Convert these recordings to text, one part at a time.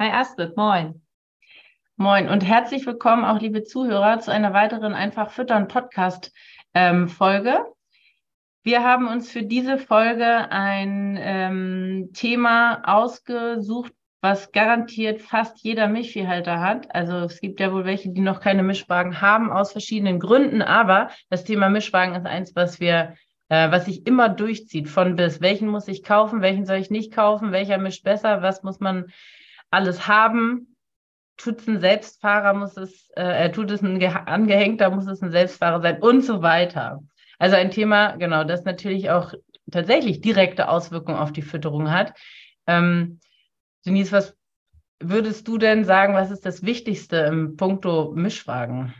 Hi Astrid, moin. Moin und herzlich willkommen auch liebe Zuhörer zu einer weiteren Einfach Füttern Podcast ähm, Folge. Wir haben uns für diese Folge ein ähm, Thema ausgesucht, was garantiert fast jeder Milchviehhalter hat. Also es gibt ja wohl welche, die noch keine Mischwagen haben aus verschiedenen Gründen, aber das Thema Mischwagen ist eins, was wir äh, was sich immer durchzieht von bis. Welchen muss ich kaufen, welchen soll ich nicht kaufen, welcher mischt besser, was muss man alles haben. Tut es ein Selbstfahrer, muss es, äh, tut es ein Angehängter, muss es ein Selbstfahrer sein und so weiter. Also ein Thema, genau, das natürlich auch tatsächlich direkte Auswirkungen auf die Fütterung hat. Ähm, Denise, was würdest du denn sagen, was ist das Wichtigste im Punkto Mischwagen?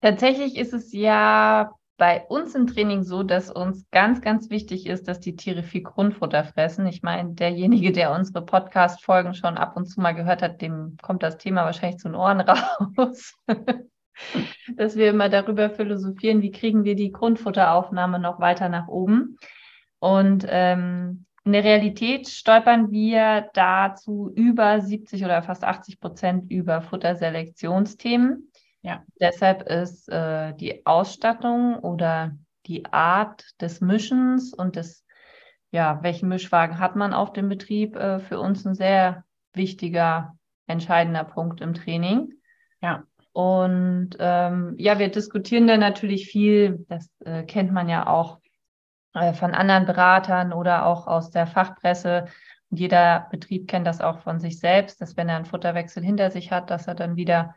Tatsächlich ist es ja bei uns im Training so, dass uns ganz, ganz wichtig ist, dass die Tiere viel Grundfutter fressen. Ich meine, derjenige, der unsere Podcast-Folgen schon ab und zu mal gehört hat, dem kommt das Thema wahrscheinlich zu den Ohren raus. dass wir immer darüber philosophieren, wie kriegen wir die Grundfutteraufnahme noch weiter nach oben. Und ähm, in der Realität stolpern wir dazu über 70 oder fast 80 Prozent über Futterselektionsthemen. Ja. Deshalb ist äh, die Ausstattung oder die Art des Mischens und des, ja, welchen Mischwagen hat man auf dem Betrieb äh, für uns ein sehr wichtiger, entscheidender Punkt im Training. Ja. Und ähm, ja, wir diskutieren da natürlich viel, das äh, kennt man ja auch äh, von anderen Beratern oder auch aus der Fachpresse. Und jeder Betrieb kennt das auch von sich selbst, dass wenn er einen Futterwechsel hinter sich hat, dass er dann wieder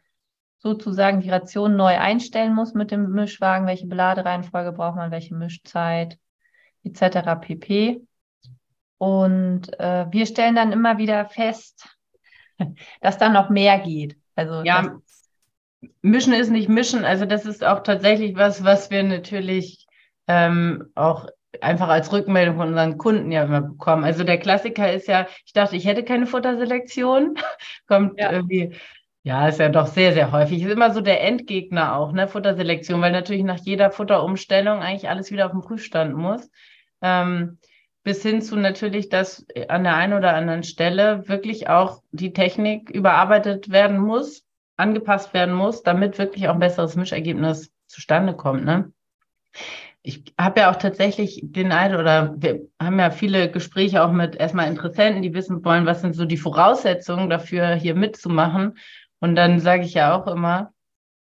sozusagen die Ration neu einstellen muss mit dem Mischwagen, welche Beladereihenfolge braucht man, welche Mischzeit etc. pp. Und äh, wir stellen dann immer wieder fest, dass da noch mehr geht. Also ja, Mischen ist nicht Mischen. Also das ist auch tatsächlich was, was wir natürlich ähm, auch einfach als Rückmeldung von unseren Kunden ja immer bekommen. Also der Klassiker ist ja, ich dachte, ich hätte keine Futterselektion. Kommt ja. irgendwie ja, ist ja doch sehr, sehr häufig. Ist immer so der Endgegner auch, ne, Futterselektion, weil natürlich nach jeder Futterumstellung eigentlich alles wieder auf den Prüfstand muss. Ähm, bis hin zu natürlich, dass an der einen oder anderen Stelle wirklich auch die Technik überarbeitet werden muss, angepasst werden muss, damit wirklich auch ein besseres Mischergebnis zustande kommt. Ne? Ich habe ja auch tatsächlich den Eindruck, oder wir haben ja viele Gespräche auch mit erstmal Interessenten, die wissen wollen, was sind so die Voraussetzungen dafür, hier mitzumachen. Und dann sage ich ja auch immer,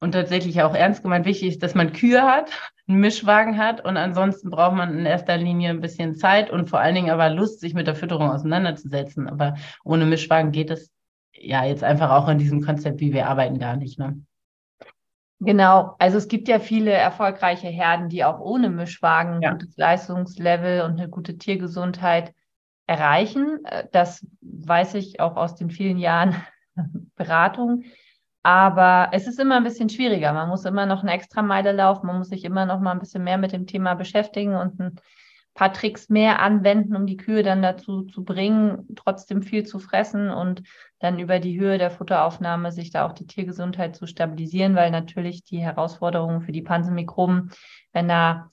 und tatsächlich auch ernst gemeint, wichtig ist, dass man Kühe hat, einen Mischwagen hat und ansonsten braucht man in erster Linie ein bisschen Zeit und vor allen Dingen aber Lust, sich mit der Fütterung auseinanderzusetzen. Aber ohne Mischwagen geht es ja jetzt einfach auch in diesem Konzept, wie wir arbeiten, gar nicht. Ne? Genau, also es gibt ja viele erfolgreiche Herden, die auch ohne Mischwagen ja. ein gutes Leistungslevel und eine gute Tiergesundheit erreichen. Das weiß ich auch aus den vielen Jahren Beratung. Aber es ist immer ein bisschen schwieriger. Man muss immer noch eine extra Meile laufen. Man muss sich immer noch mal ein bisschen mehr mit dem Thema beschäftigen und ein paar Tricks mehr anwenden, um die Kühe dann dazu zu bringen, trotzdem viel zu fressen und dann über die Höhe der Futteraufnahme sich da auch die Tiergesundheit zu stabilisieren, weil natürlich die Herausforderungen für die Pansenmikroben, wenn da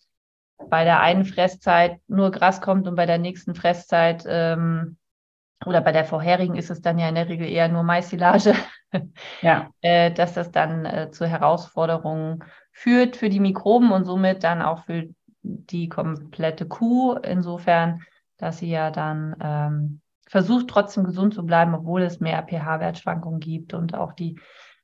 bei der einen Fresszeit nur Gras kommt und bei der nächsten Fresszeit ähm, oder bei der vorherigen ist es dann ja in der Regel eher nur Maisilage, ja. äh, dass das dann äh, zu Herausforderungen führt für die Mikroben und somit dann auch für die komplette Kuh, insofern, dass sie ja dann ähm, versucht trotzdem gesund zu bleiben, obwohl es mehr pH-Wertschwankungen gibt und auch die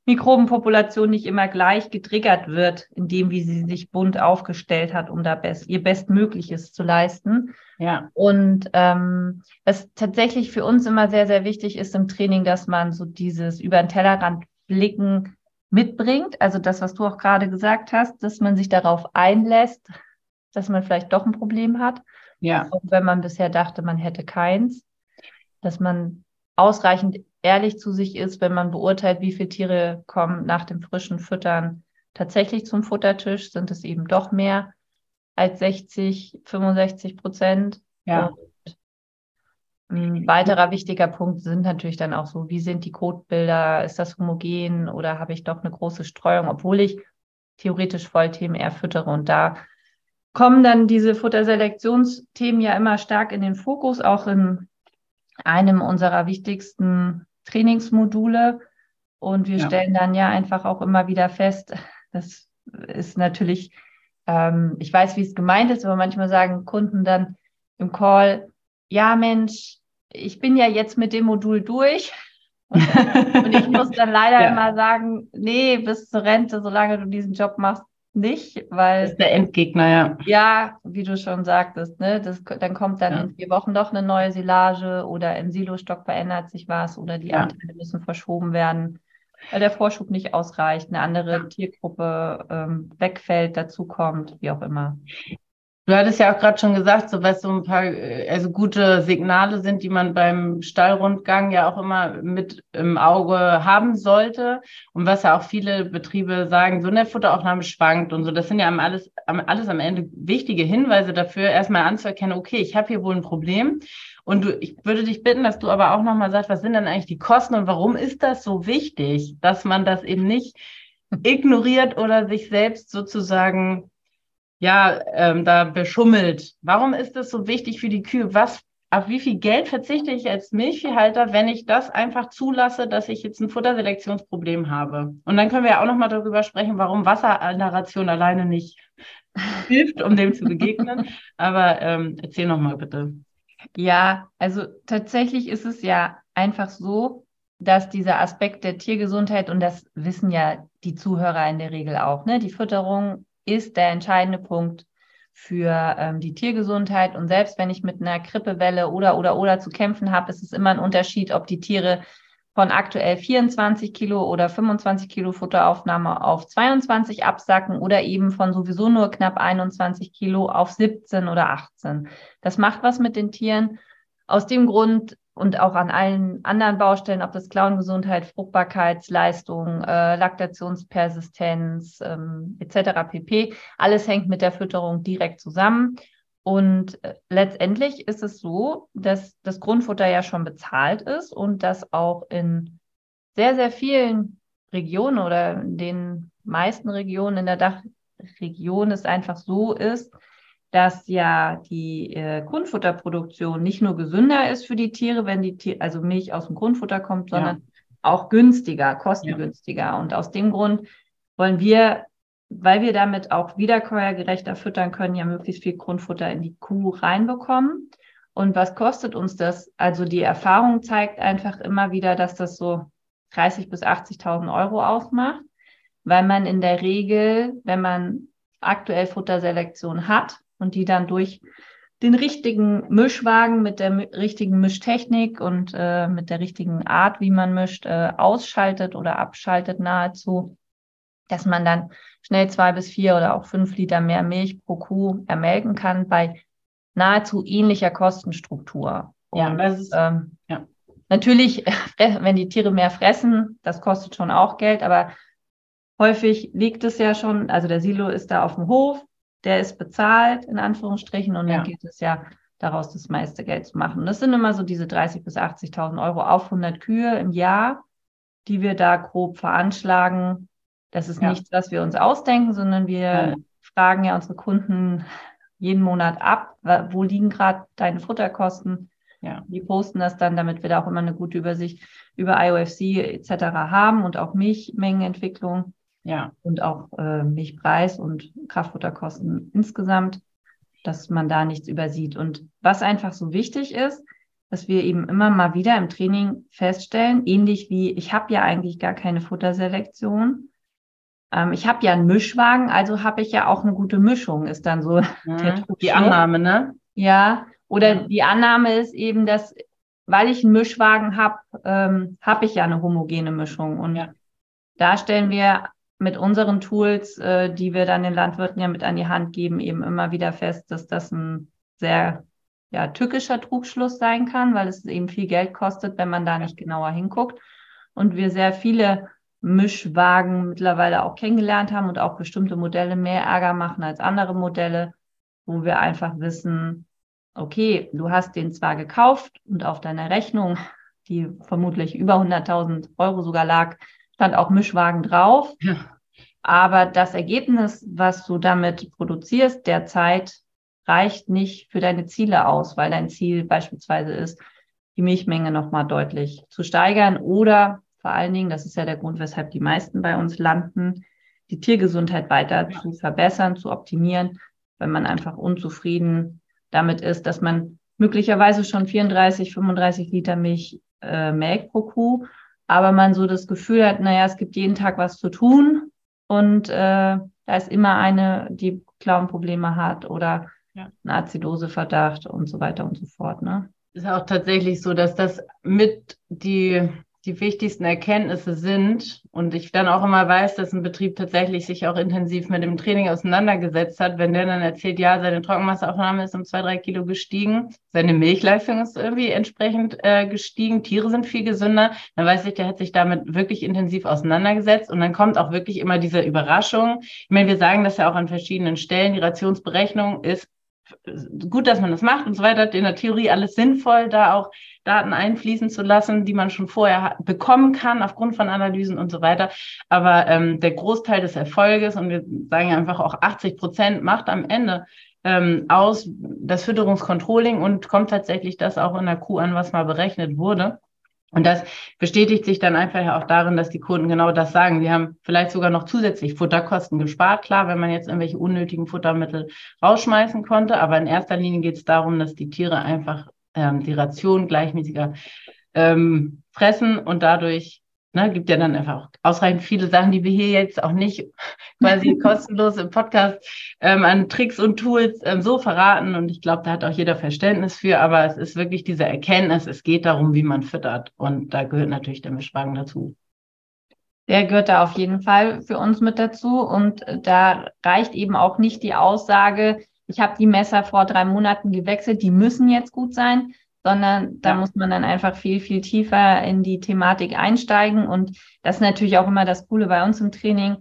Mikrobenpopulation nicht immer gleich getriggert wird, indem wie sie sich bunt aufgestellt hat, um da best, ihr Bestmögliches zu leisten. Ja. Und ähm, was tatsächlich für uns immer sehr, sehr wichtig ist im Training, dass man so dieses über den Tellerrand blicken mitbringt. Also das, was du auch gerade gesagt hast, dass man sich darauf einlässt, dass man vielleicht doch ein Problem hat. Ja. Auch wenn man bisher dachte, man hätte keins. Dass man ausreichend ehrlich zu sich ist, wenn man beurteilt, wie viele Tiere kommen nach dem frischen Füttern tatsächlich zum Futtertisch, sind es eben doch mehr als 60, 65 Prozent. Ja. Und ein weiterer wichtiger Punkt sind natürlich dann auch so, wie sind die Kotbilder? Ist das homogen oder habe ich doch eine große Streuung, obwohl ich theoretisch Vollthemen eher füttere? Und da kommen dann diese Futterselektionsthemen ja immer stark in den Fokus, auch in einem unserer wichtigsten Trainingsmodule. Und wir ja. stellen dann ja einfach auch immer wieder fest, das ist natürlich, ähm, ich weiß, wie es gemeint ist, aber manchmal sagen Kunden dann im Call, ja Mensch, ich bin ja jetzt mit dem Modul durch. Und, und ich muss dann leider ja. immer sagen, nee, bis zur Rente, solange du diesen Job machst, nicht, weil. Das ist der Endgegner, ja. Ja, wie du schon sagtest, ne? Das, dann kommt dann ja. in vier Wochen doch eine neue Silage oder im Silostock verändert sich was oder die ja. Anteile müssen verschoben werden, weil der Vorschub nicht ausreicht, eine andere Tiergruppe ähm, wegfällt, dazukommt, wie auch immer. Du hattest ja auch gerade schon gesagt, so was so ein paar äh, also gute Signale sind, die man beim Stallrundgang ja auch immer mit im Auge haben sollte. Und was ja auch viele Betriebe sagen, so eine Futteraufnahme schwankt und so. Das sind ja alles, alles am Ende wichtige Hinweise dafür, erstmal anzuerkennen, okay, ich habe hier wohl ein Problem. Und du, ich würde dich bitten, dass du aber auch nochmal sagst, was sind denn eigentlich die Kosten und warum ist das so wichtig, dass man das eben nicht ignoriert oder sich selbst sozusagen ja, ähm, da beschummelt. Warum ist das so wichtig für die Kühe? Was, auf wie viel Geld verzichte ich als Milchviehhalter, wenn ich das einfach zulasse, dass ich jetzt ein Futterselektionsproblem habe? Und dann können wir ja auch nochmal darüber sprechen, warum Wasser in der Ration alleine nicht hilft, um dem zu begegnen. Aber ähm, erzähl nochmal bitte. Ja, also tatsächlich ist es ja einfach so, dass dieser Aspekt der Tiergesundheit, und das wissen ja die Zuhörer in der Regel auch, ne, die Fütterung ist der entscheidende Punkt für ähm, die Tiergesundheit. Und selbst wenn ich mit einer Grippewelle oder oder oder zu kämpfen habe, ist es immer ein Unterschied, ob die Tiere von aktuell 24 Kilo oder 25 Kilo Futteraufnahme auf 22 absacken oder eben von sowieso nur knapp 21 Kilo auf 17 oder 18. Das macht was mit den Tieren. Aus dem Grund und auch an allen anderen Baustellen, ob das Klauengesundheit, Fruchtbarkeitsleistung, äh, Laktationspersistenz ähm, etc. pp. Alles hängt mit der Fütterung direkt zusammen. Und äh, letztendlich ist es so, dass das Grundfutter ja schon bezahlt ist und dass auch in sehr, sehr vielen Regionen oder in den meisten Regionen in der Dachregion es einfach so ist, dass ja die äh, Grundfutterproduktion nicht nur gesünder ist für die Tiere, wenn die Tiere, also Milch aus dem Grundfutter kommt, sondern ja. auch günstiger, kostengünstiger. Ja. Und aus dem Grund wollen wir, weil wir damit auch wiederkäuergerechter füttern können, ja möglichst viel Grundfutter in die Kuh reinbekommen. Und was kostet uns das? Also die Erfahrung zeigt einfach immer wieder, dass das so 30 bis 80.000 Euro ausmacht, weil man in der Regel, wenn man aktuell Futterselektion hat, und die dann durch den richtigen Mischwagen mit der richtigen Mischtechnik und äh, mit der richtigen Art, wie man mischt, äh, ausschaltet oder abschaltet nahezu, dass man dann schnell zwei bis vier oder auch fünf Liter mehr Milch pro Kuh ermelken kann bei nahezu ähnlicher Kostenstruktur. Ja, und, das ist, ähm, ja. Natürlich, wenn die Tiere mehr fressen, das kostet schon auch Geld, aber häufig liegt es ja schon, also der Silo ist da auf dem Hof, der ist bezahlt, in Anführungsstrichen, und ja. dann geht es ja daraus das meiste Geld zu machen. Das sind immer so diese 30.000 bis 80.000 Euro auf 100 Kühe im Jahr, die wir da grob veranschlagen. Das ist ja. nichts, was wir uns ausdenken, sondern wir ja. fragen ja unsere Kunden jeden Monat ab, wo liegen gerade deine Futterkosten. Ja. Die posten das dann, damit wir da auch immer eine gute Übersicht über IOFC etc. haben und auch Milchmengenentwicklung. Ja. Und auch äh, Milchpreis und Kraftfutterkosten insgesamt, dass man da nichts übersieht. Und was einfach so wichtig ist, dass wir eben immer mal wieder im Training feststellen, ähnlich wie ich habe ja eigentlich gar keine Futterselektion. Ähm, ich habe ja einen Mischwagen, also habe ich ja auch eine gute Mischung, ist dann so mhm. die Annahme, ne? Ja, oder ja. die Annahme ist eben, dass weil ich einen Mischwagen habe, ähm, habe ich ja eine homogene Mischung. Und ja. da stellen wir mit unseren Tools, äh, die wir dann den Landwirten ja mit an die Hand geben, eben immer wieder fest, dass das ein sehr ja, tückischer Trugschluss sein kann, weil es eben viel Geld kostet, wenn man da nicht genauer hinguckt. Und wir sehr viele Mischwagen mittlerweile auch kennengelernt haben und auch bestimmte Modelle mehr Ärger machen als andere Modelle, wo wir einfach wissen, okay, du hast den zwar gekauft und auf deiner Rechnung, die vermutlich über 100.000 Euro sogar lag, stand auch Mischwagen drauf. Ja. Aber das Ergebnis, was du damit produzierst, derzeit reicht nicht für deine Ziele aus, weil dein Ziel beispielsweise ist, die Milchmenge nochmal deutlich zu steigern oder vor allen Dingen, das ist ja der Grund, weshalb die meisten bei uns landen, die Tiergesundheit weiter zu verbessern, zu optimieren, wenn man einfach unzufrieden damit ist, dass man möglicherweise schon 34, 35 Liter Milch äh, melkt pro Kuh, aber man so das Gefühl hat, naja, es gibt jeden Tag was zu tun und äh, da ist immer eine, die Klauenprobleme hat oder ja. einen Azidoseverdacht und so weiter und so fort. Ne? Ist auch tatsächlich so, dass das mit die die wichtigsten Erkenntnisse sind und ich dann auch immer weiß, dass ein Betrieb tatsächlich sich auch intensiv mit dem Training auseinandergesetzt hat, wenn der dann erzählt, ja, seine Trockenmasseaufnahme ist um zwei, drei Kilo gestiegen, seine Milchleistung ist irgendwie entsprechend äh, gestiegen, Tiere sind viel gesünder, dann weiß ich, der hat sich damit wirklich intensiv auseinandergesetzt und dann kommt auch wirklich immer diese Überraschung. Ich meine, wir sagen das ja auch an verschiedenen Stellen, die Rationsberechnung ist gut, dass man das macht und so weiter. In der Theorie alles sinnvoll, da auch Daten einfließen zu lassen, die man schon vorher bekommen kann aufgrund von Analysen und so weiter. Aber ähm, der Großteil des Erfolges, und wir sagen einfach auch 80 Prozent, macht am Ende ähm, aus das Fütterungskontrolling und kommt tatsächlich das auch in der Kuh an, was mal berechnet wurde. Und das bestätigt sich dann einfach auch darin, dass die Kunden genau das sagen. Sie haben vielleicht sogar noch zusätzlich Futterkosten gespart. Klar, wenn man jetzt irgendwelche unnötigen Futtermittel rausschmeißen konnte. Aber in erster Linie geht es darum, dass die Tiere einfach ähm, die Ration gleichmäßiger ähm, fressen und dadurch Ne, gibt ja dann einfach auch ausreichend viele Sachen, die wir hier jetzt auch nicht quasi kostenlos im Podcast ähm, an Tricks und Tools ähm, so verraten. Und ich glaube, da hat auch jeder Verständnis für. Aber es ist wirklich diese Erkenntnis, es geht darum, wie man füttert. Und da gehört natürlich der Mischwagen dazu. Der gehört da auf jeden Fall für uns mit dazu. Und da reicht eben auch nicht die Aussage, ich habe die Messer vor drei Monaten gewechselt, die müssen jetzt gut sein, sondern da ja. muss man dann einfach viel, viel tiefer in die Thematik einsteigen. Und das ist natürlich auch immer das Coole bei uns im Training.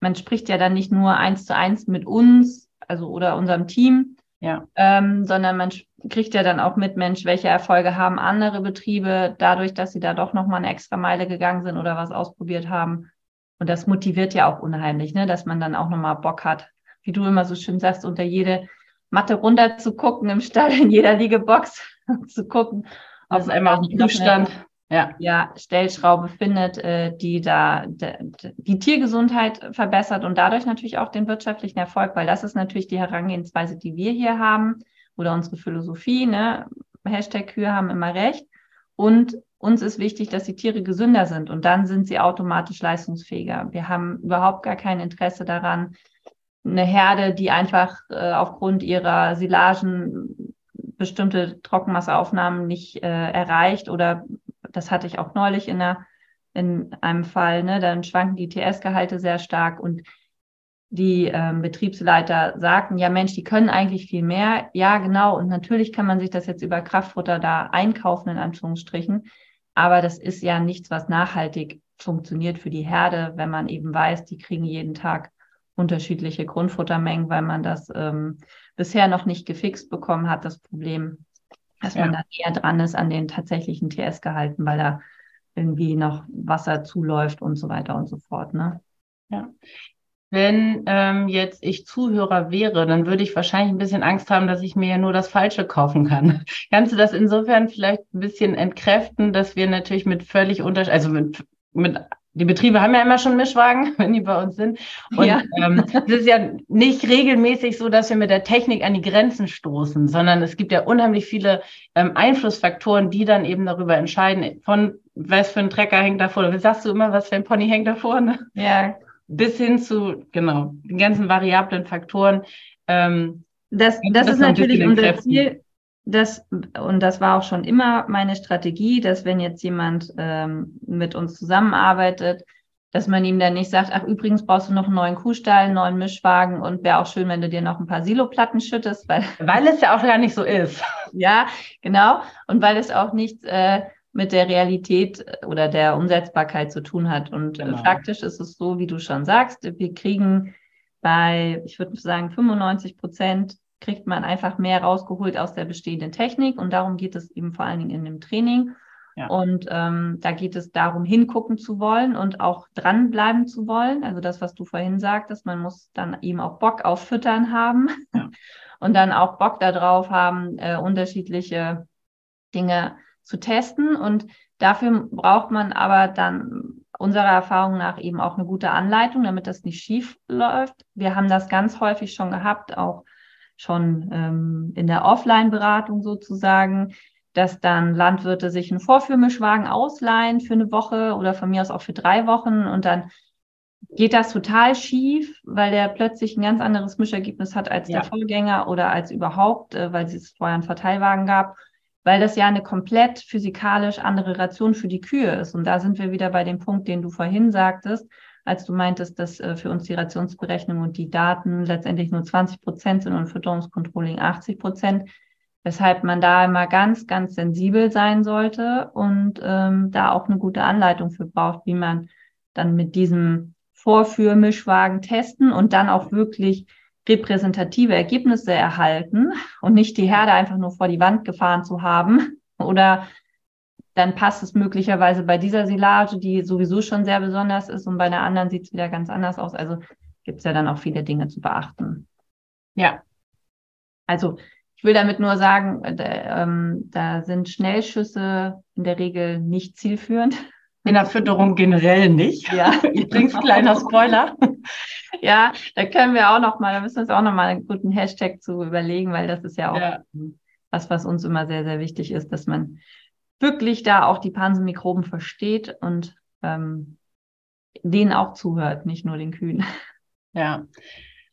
Man spricht ja dann nicht nur eins zu eins mit uns, also oder unserem Team, ja. ähm, sondern man kriegt ja dann auch mit, Mensch, welche Erfolge haben andere Betriebe dadurch, dass sie da doch nochmal eine extra Meile gegangen sind oder was ausprobiert haben. Und das motiviert ja auch unheimlich, ne? dass man dann auch nochmal Bock hat, wie du immer so schön sagst, unter jede Matte runter zu gucken im Stall, in jeder Liegebox zu gucken, ob es einmal auf dem Zustand ja. ja, Stellschraube findet, äh, die da de, de, die Tiergesundheit verbessert und dadurch natürlich auch den wirtschaftlichen Erfolg, weil das ist natürlich die Herangehensweise, die wir hier haben oder unsere Philosophie, ne? Hashtag Kühe haben immer recht. Und uns ist wichtig, dass die Tiere gesünder sind und dann sind sie automatisch leistungsfähiger. Wir haben überhaupt gar kein Interesse daran, eine Herde, die einfach äh, aufgrund ihrer Silagen bestimmte Trockenmasseaufnahmen nicht äh, erreicht oder das hatte ich auch neulich in, einer, in einem Fall, ne, dann schwanken die TS-Gehalte sehr stark und die ähm, Betriebsleiter sagten, ja Mensch, die können eigentlich viel mehr. Ja, genau. Und natürlich kann man sich das jetzt über Kraftfutter da einkaufen, in Anführungsstrichen. Aber das ist ja nichts, was nachhaltig funktioniert für die Herde, wenn man eben weiß, die kriegen jeden Tag unterschiedliche Grundfuttermengen, weil man das ähm, bisher noch nicht gefixt bekommen hat, das Problem, dass ja. man da eher dran ist an den tatsächlichen TS-Gehalten, weil da irgendwie noch Wasser zuläuft und so weiter und so fort. Ne? Ja. Wenn ähm, jetzt ich Zuhörer wäre, dann würde ich wahrscheinlich ein bisschen Angst haben, dass ich mir ja nur das Falsche kaufen kann. Kannst du das insofern vielleicht ein bisschen entkräften, dass wir natürlich mit völlig unterschiedlichen, also mit mit die Betriebe haben ja immer schon Mischwagen, wenn die bei uns sind. Und ja. ähm, es ist ja nicht regelmäßig so, dass wir mit der Technik an die Grenzen stoßen, sondern es gibt ja unheimlich viele ähm, Einflussfaktoren, die dann eben darüber entscheiden, von was für ein Trecker hängt da vorne. Wie sagst du immer, was für ein Pony hängt da vorne? Ja. Bis hin zu, genau, den ganzen variablen Faktoren. Ähm, das, das, das ist natürlich unser Ziel, das, und das war auch schon immer meine Strategie, dass wenn jetzt jemand ähm, mit uns zusammenarbeitet, dass man ihm dann nicht sagt, ach übrigens brauchst du noch einen neuen Kuhstall, einen neuen Mischwagen und wäre auch schön, wenn du dir noch ein paar Siloplatten schüttest, weil weil es ja auch gar nicht so ist. ja, genau und weil es auch nichts äh, mit der Realität oder der Umsetzbarkeit zu tun hat. Und genau. faktisch ist es so, wie du schon sagst, wir kriegen bei, ich würde sagen, 95 Prozent kriegt man einfach mehr rausgeholt aus der bestehenden Technik und darum geht es eben vor allen Dingen in dem Training. Ja. Und ähm, da geht es darum, hingucken zu wollen und auch dranbleiben zu wollen. Also das, was du vorhin sagtest, man muss dann eben auch Bock auf Füttern haben ja. und dann auch Bock darauf haben, äh, unterschiedliche Dinge zu testen. Und dafür braucht man aber dann unserer Erfahrung nach eben auch eine gute Anleitung, damit das nicht schief läuft. Wir haben das ganz häufig schon gehabt, auch schon ähm, in der Offline-Beratung sozusagen, dass dann Landwirte sich einen Vorführmischwagen ausleihen für eine Woche oder von mir aus auch für drei Wochen und dann geht das total schief, weil der plötzlich ein ganz anderes Mischergebnis hat als ja. der Vorgänger oder als überhaupt, äh, weil es vorher einen Verteilwagen gab, weil das ja eine komplett physikalisch andere Ration für die Kühe ist. Und da sind wir wieder bei dem Punkt, den du vorhin sagtest als du meintest, dass äh, für uns die Rationsberechnung und die Daten letztendlich nur 20 Prozent sind und Fütterungscontrolling 80 Prozent, weshalb man da immer ganz, ganz sensibel sein sollte und ähm, da auch eine gute Anleitung für braucht, wie man dann mit diesem Vorführmischwagen testen und dann auch wirklich repräsentative Ergebnisse erhalten und nicht die Herde einfach nur vor die Wand gefahren zu haben oder dann passt es möglicherweise bei dieser Silage, die sowieso schon sehr besonders ist, und bei einer anderen sieht es wieder ganz anders aus. Also gibt es ja dann auch viele Dinge zu beachten. Ja. Also ich will damit nur sagen, da, ähm, da sind Schnellschüsse in der Regel nicht zielführend. In der Fütterung generell nicht. Ja. Übrigens, kleiner Spoiler. ja, da können wir auch noch mal, da müssen wir uns auch noch mal einen guten Hashtag zu überlegen, weil das ist ja auch ja. was, was uns immer sehr, sehr wichtig ist, dass man wirklich da auch die Pansenmikroben versteht und ähm, denen auch zuhört, nicht nur den Kühen. Ja.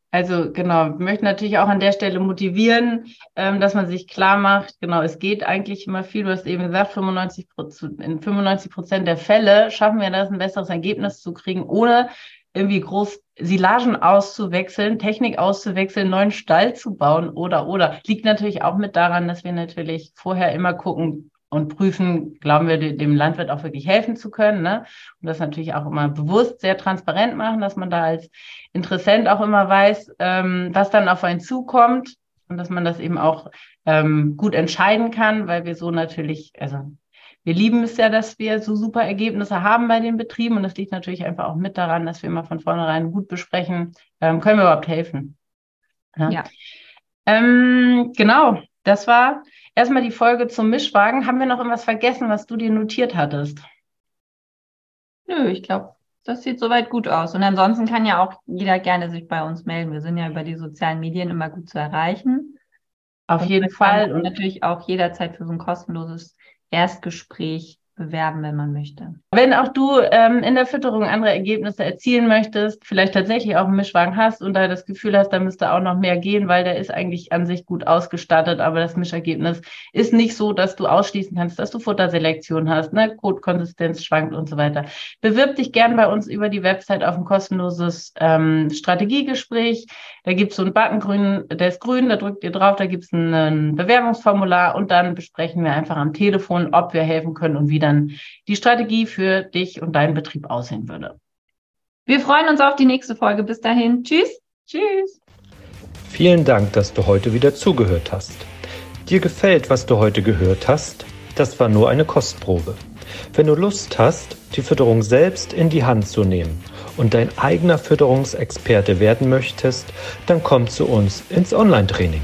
Also genau, wir möchten natürlich auch an der Stelle motivieren, ähm, dass man sich klar macht, genau, es geht eigentlich immer viel, du hast eben gesagt, 95 in 95 Prozent der Fälle schaffen wir das, ein besseres Ergebnis zu kriegen, ohne irgendwie groß Silagen auszuwechseln, Technik auszuwechseln, neuen Stall zu bauen oder oder. Liegt natürlich auch mit daran, dass wir natürlich vorher immer gucken, und prüfen, glauben wir dem Landwirt auch wirklich helfen zu können. Ne? Und das natürlich auch immer bewusst sehr transparent machen, dass man da als Interessent auch immer weiß, ähm, was dann auf einen zukommt und dass man das eben auch ähm, gut entscheiden kann, weil wir so natürlich, also wir lieben es ja, dass wir so super Ergebnisse haben bei den Betrieben und das liegt natürlich einfach auch mit daran, dass wir immer von vornherein gut besprechen, ähm, können wir überhaupt helfen. Ja. ja. Ähm, genau, das war Erstmal die Folge zum Mischwagen. Haben wir noch irgendwas vergessen, was du dir notiert hattest? Nö, ich glaube, das sieht soweit gut aus. Und ansonsten kann ja auch jeder gerne sich bei uns melden. Wir sind ja über die sozialen Medien immer gut zu erreichen. Auf und jeden Fall. Und natürlich auch jederzeit für so ein kostenloses Erstgespräch bewerben, wenn man möchte. Wenn auch du ähm, in der Fütterung andere Ergebnisse erzielen möchtest, vielleicht tatsächlich auch einen Mischwagen hast und da das Gefühl hast, da müsste auch noch mehr gehen, weil der ist eigentlich an sich gut ausgestattet, aber das Mischergebnis ist nicht so, dass du ausschließen kannst, dass du Futterselektion hast, ne? Kotkonsistenz schwankt und so weiter. Bewirb dich gern bei uns über die Website auf ein kostenloses ähm, Strategiegespräch. Da gibt es so einen Button grün, der ist grün, da drückt ihr drauf, da gibt es ein, ein Bewerbungsformular und dann besprechen wir einfach am Telefon, ob wir helfen können und wie dann die Strategie für dich und deinen Betrieb aussehen würde. Wir freuen uns auf die nächste Folge. Bis dahin. Tschüss. Tschüss. Vielen Dank, dass du heute wieder zugehört hast. Dir gefällt, was du heute gehört hast? Das war nur eine Kostprobe. Wenn du Lust hast, die Fütterung selbst in die Hand zu nehmen und dein eigener Fütterungsexperte werden möchtest, dann komm zu uns ins Online-Training.